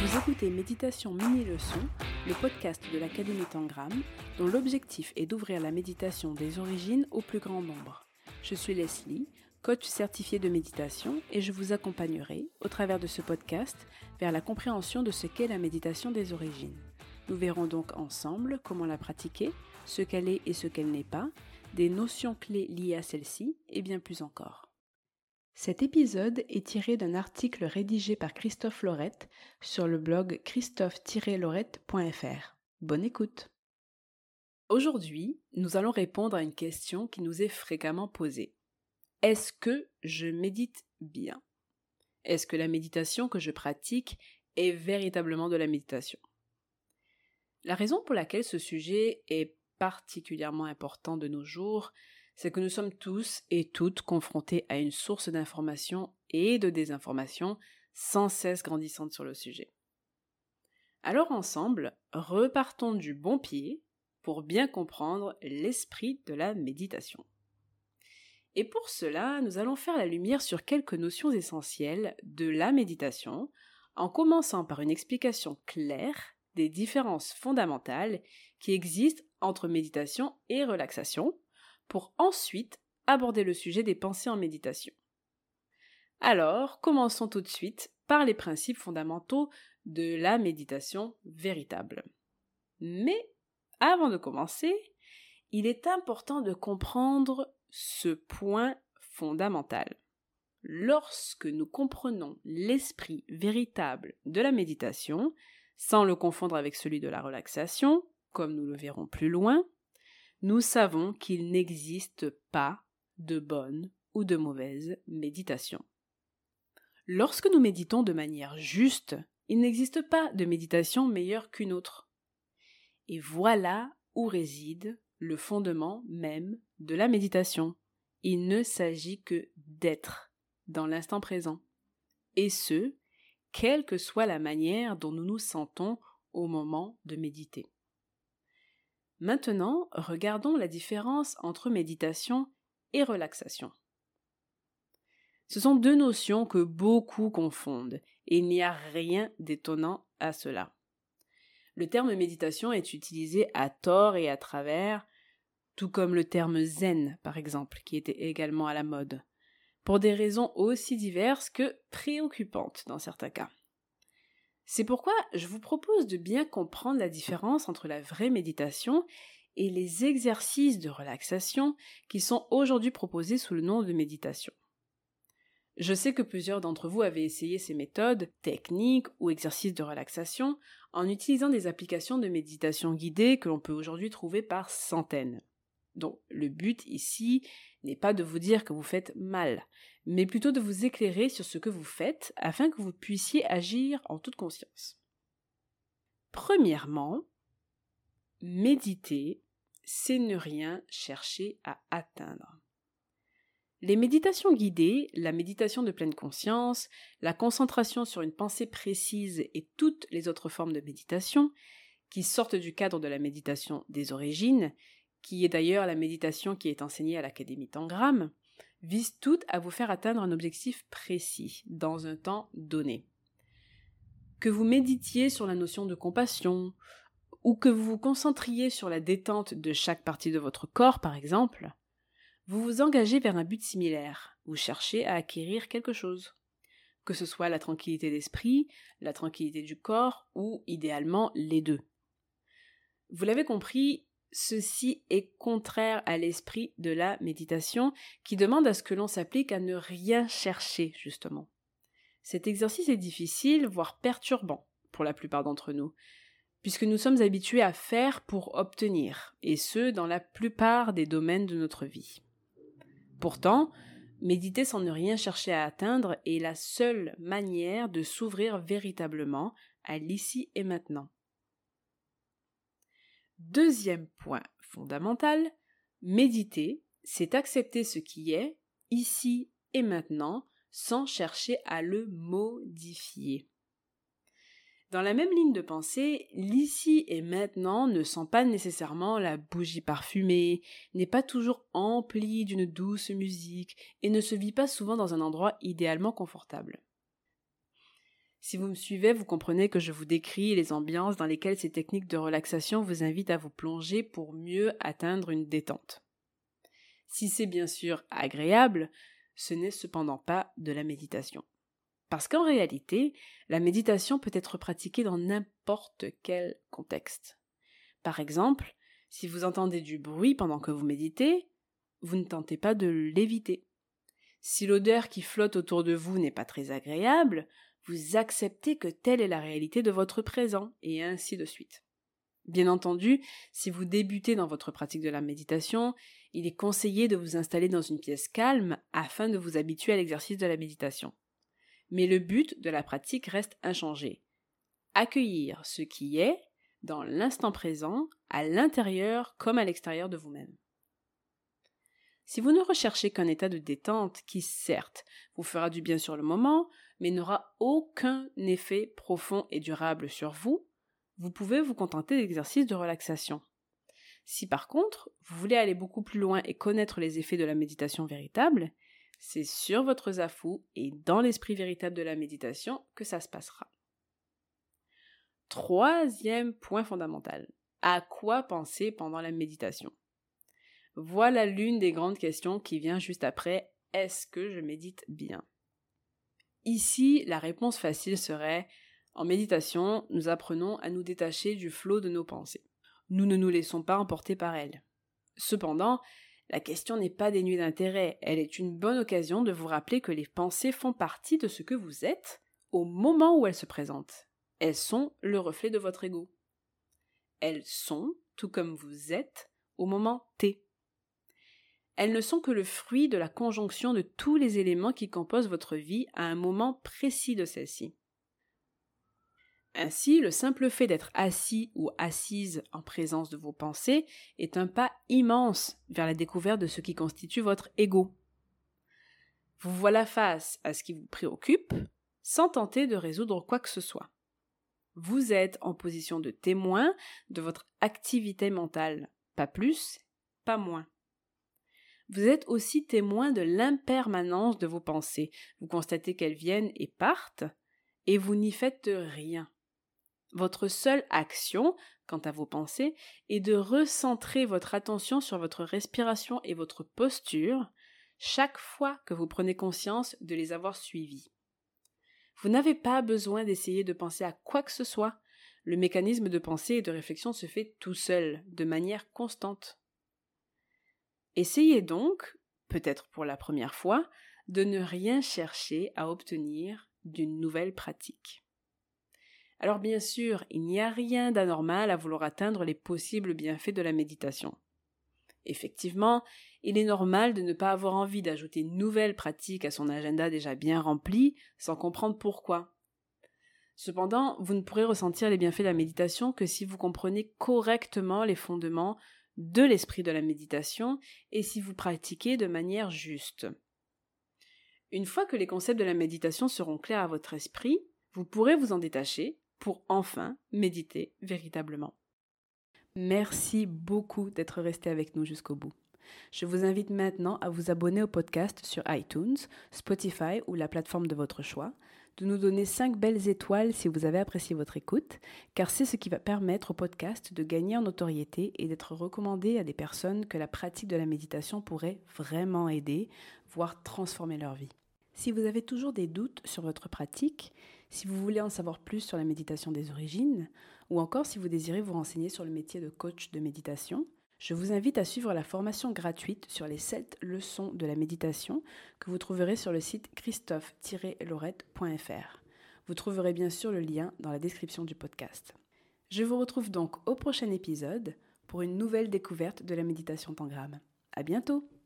Vous écoutez Méditation Mini Leçon, le podcast de l'Académie Tangram, dont l'objectif est d'ouvrir la méditation des origines au plus grand nombre. Je suis Leslie, coach certifié de méditation, et je vous accompagnerai, au travers de ce podcast, vers la compréhension de ce qu'est la méditation des origines. Nous verrons donc ensemble comment la pratiquer, ce qu'elle est et ce qu'elle n'est pas, des notions clés liées à celle-ci, et bien plus encore. Cet épisode est tiré d'un article rédigé par Christophe Laurette sur le blog christophe-laurette.fr. Bonne écoute. Aujourd'hui, nous allons répondre à une question qui nous est fréquemment posée. Est-ce que je médite bien? Est-ce que la méditation que je pratique est véritablement de la méditation? La raison pour laquelle ce sujet est particulièrement important de nos jours, c'est que nous sommes tous et toutes confrontés à une source d'information et de désinformation sans cesse grandissante sur le sujet. Alors ensemble, repartons du bon pied pour bien comprendre l'esprit de la méditation. Et pour cela, nous allons faire la lumière sur quelques notions essentielles de la méditation, en commençant par une explication claire des différences fondamentales qui existent entre méditation et relaxation, pour ensuite aborder le sujet des pensées en méditation. Alors, commençons tout de suite par les principes fondamentaux de la méditation véritable. Mais, avant de commencer, il est important de comprendre ce point fondamental. Lorsque nous comprenons l'esprit véritable de la méditation, sans le confondre avec celui de la relaxation, comme nous le verrons plus loin, nous savons qu'il n'existe pas de bonne ou de mauvaise méditation. Lorsque nous méditons de manière juste, il n'existe pas de méditation meilleure qu'une autre. Et voilà où réside le fondement même de la méditation. Il ne s'agit que d'être dans l'instant présent. Et ce, quelle que soit la manière dont nous nous sentons au moment de méditer. Maintenant, regardons la différence entre méditation et relaxation. Ce sont deux notions que beaucoup confondent, et il n'y a rien d'étonnant à cela. Le terme méditation est utilisé à tort et à travers, tout comme le terme zen, par exemple, qui était également à la mode, pour des raisons aussi diverses que préoccupantes dans certains cas. C'est pourquoi je vous propose de bien comprendre la différence entre la vraie méditation et les exercices de relaxation qui sont aujourd'hui proposés sous le nom de méditation. Je sais que plusieurs d'entre vous avaient essayé ces méthodes, techniques ou exercices de relaxation en utilisant des applications de méditation guidée que l'on peut aujourd'hui trouver par centaines. Donc le but ici n'est pas de vous dire que vous faites mal, mais plutôt de vous éclairer sur ce que vous faites afin que vous puissiez agir en toute conscience. Premièrement, méditer, c'est ne rien chercher à atteindre. Les méditations guidées, la méditation de pleine conscience, la concentration sur une pensée précise et toutes les autres formes de méditation, qui sortent du cadre de la méditation des origines, qui est d'ailleurs la méditation qui est enseignée à l'Académie Tangram, visent toutes à vous faire atteindre un objectif précis, dans un temps donné. Que vous méditiez sur la notion de compassion, ou que vous vous concentriez sur la détente de chaque partie de votre corps, par exemple, vous vous engagez vers un but similaire, vous cherchez à acquérir quelque chose. Que ce soit la tranquillité d'esprit, la tranquillité du corps, ou idéalement les deux. Vous l'avez compris, ceci est contraire à l'esprit de la méditation qui demande à ce que l'on s'applique à ne rien chercher, justement. Cet exercice est difficile, voire perturbant pour la plupart d'entre nous, puisque nous sommes habitués à faire pour obtenir, et ce, dans la plupart des domaines de notre vie. Pourtant, méditer sans ne rien chercher à atteindre est la seule manière de s'ouvrir véritablement à l'ici et maintenant. Deuxième point fondamental, méditer, c'est accepter ce qui est, ici et maintenant, sans chercher à le modifier. Dans la même ligne de pensée, l'ici et maintenant ne sent pas nécessairement la bougie parfumée, n'est pas toujours empli d'une douce musique et ne se vit pas souvent dans un endroit idéalement confortable. Si vous me suivez, vous comprenez que je vous décris les ambiances dans lesquelles ces techniques de relaxation vous invitent à vous plonger pour mieux atteindre une détente. Si c'est bien sûr agréable, ce n'est cependant pas de la méditation. Parce qu'en réalité, la méditation peut être pratiquée dans n'importe quel contexte. Par exemple, si vous entendez du bruit pendant que vous méditez, vous ne tentez pas de l'éviter. Si l'odeur qui flotte autour de vous n'est pas très agréable, vous acceptez que telle est la réalité de votre présent, et ainsi de suite. Bien entendu, si vous débutez dans votre pratique de la méditation, il est conseillé de vous installer dans une pièce calme afin de vous habituer à l'exercice de la méditation. Mais le but de la pratique reste inchangé. Accueillir ce qui est dans l'instant présent, à l'intérieur comme à l'extérieur de vous-même. Si vous ne recherchez qu'un état de détente qui, certes, vous fera du bien sur le moment, mais n'aura aucun effet profond et durable sur vous, vous pouvez vous contenter d'exercices de relaxation. Si par contre, vous voulez aller beaucoup plus loin et connaître les effets de la méditation véritable, c'est sur votre zafou et dans l'esprit véritable de la méditation que ça se passera. Troisième point fondamental. À quoi penser pendant la méditation? Voilà l'une des grandes questions qui vient juste après est-ce que je médite bien? Ici, la réponse facile serait en méditation, nous apprenons à nous détacher du flot de nos pensées. Nous ne nous laissons pas emporter par elles. Cependant, la question n'est pas dénuée d'intérêt, elle est une bonne occasion de vous rappeler que les pensées font partie de ce que vous êtes au moment où elles se présentent. Elles sont le reflet de votre ego. Elles sont, tout comme vous êtes, au moment T. Elles ne sont que le fruit de la conjonction de tous les éléments qui composent votre vie à un moment précis de celle-ci. Ainsi, le simple fait d'être assis ou assise en présence de vos pensées est un pas immense vers la découverte de ce qui constitue votre ego. Vous voilà face à ce qui vous préoccupe sans tenter de résoudre quoi que ce soit. Vous êtes en position de témoin de votre activité mentale, pas plus, pas moins. Vous êtes aussi témoin de l'impermanence de vos pensées. Vous constatez qu'elles viennent et partent, et vous n'y faites rien. Votre seule action, quant à vos pensées, est de recentrer votre attention sur votre respiration et votre posture chaque fois que vous prenez conscience de les avoir suivies. Vous n'avez pas besoin d'essayer de penser à quoi que ce soit. Le mécanisme de pensée et de réflexion se fait tout seul, de manière constante. Essayez donc, peut-être pour la première fois, de ne rien chercher à obtenir d'une nouvelle pratique. Alors bien sûr, il n'y a rien d'anormal à vouloir atteindre les possibles bienfaits de la méditation. Effectivement, il est normal de ne pas avoir envie d'ajouter une nouvelle pratique à son agenda déjà bien rempli sans comprendre pourquoi. Cependant, vous ne pourrez ressentir les bienfaits de la méditation que si vous comprenez correctement les fondements de l'esprit de la méditation et si vous pratiquez de manière juste. Une fois que les concepts de la méditation seront clairs à votre esprit, vous pourrez vous en détacher pour enfin méditer véritablement. Merci beaucoup d'être resté avec nous jusqu'au bout. Je vous invite maintenant à vous abonner au podcast sur iTunes, Spotify ou la plateforme de votre choix, de nous donner 5 belles étoiles si vous avez apprécié votre écoute, car c'est ce qui va permettre au podcast de gagner en notoriété et d'être recommandé à des personnes que la pratique de la méditation pourrait vraiment aider, voire transformer leur vie. Si vous avez toujours des doutes sur votre pratique, si vous voulez en savoir plus sur la méditation des origines, ou encore si vous désirez vous renseigner sur le métier de coach de méditation, je vous invite à suivre la formation gratuite sur les 7 leçons de la méditation que vous trouverez sur le site christophe-laurette.fr. Vous trouverez bien sûr le lien dans la description du podcast. Je vous retrouve donc au prochain épisode pour une nouvelle découverte de la méditation tangram. À bientôt!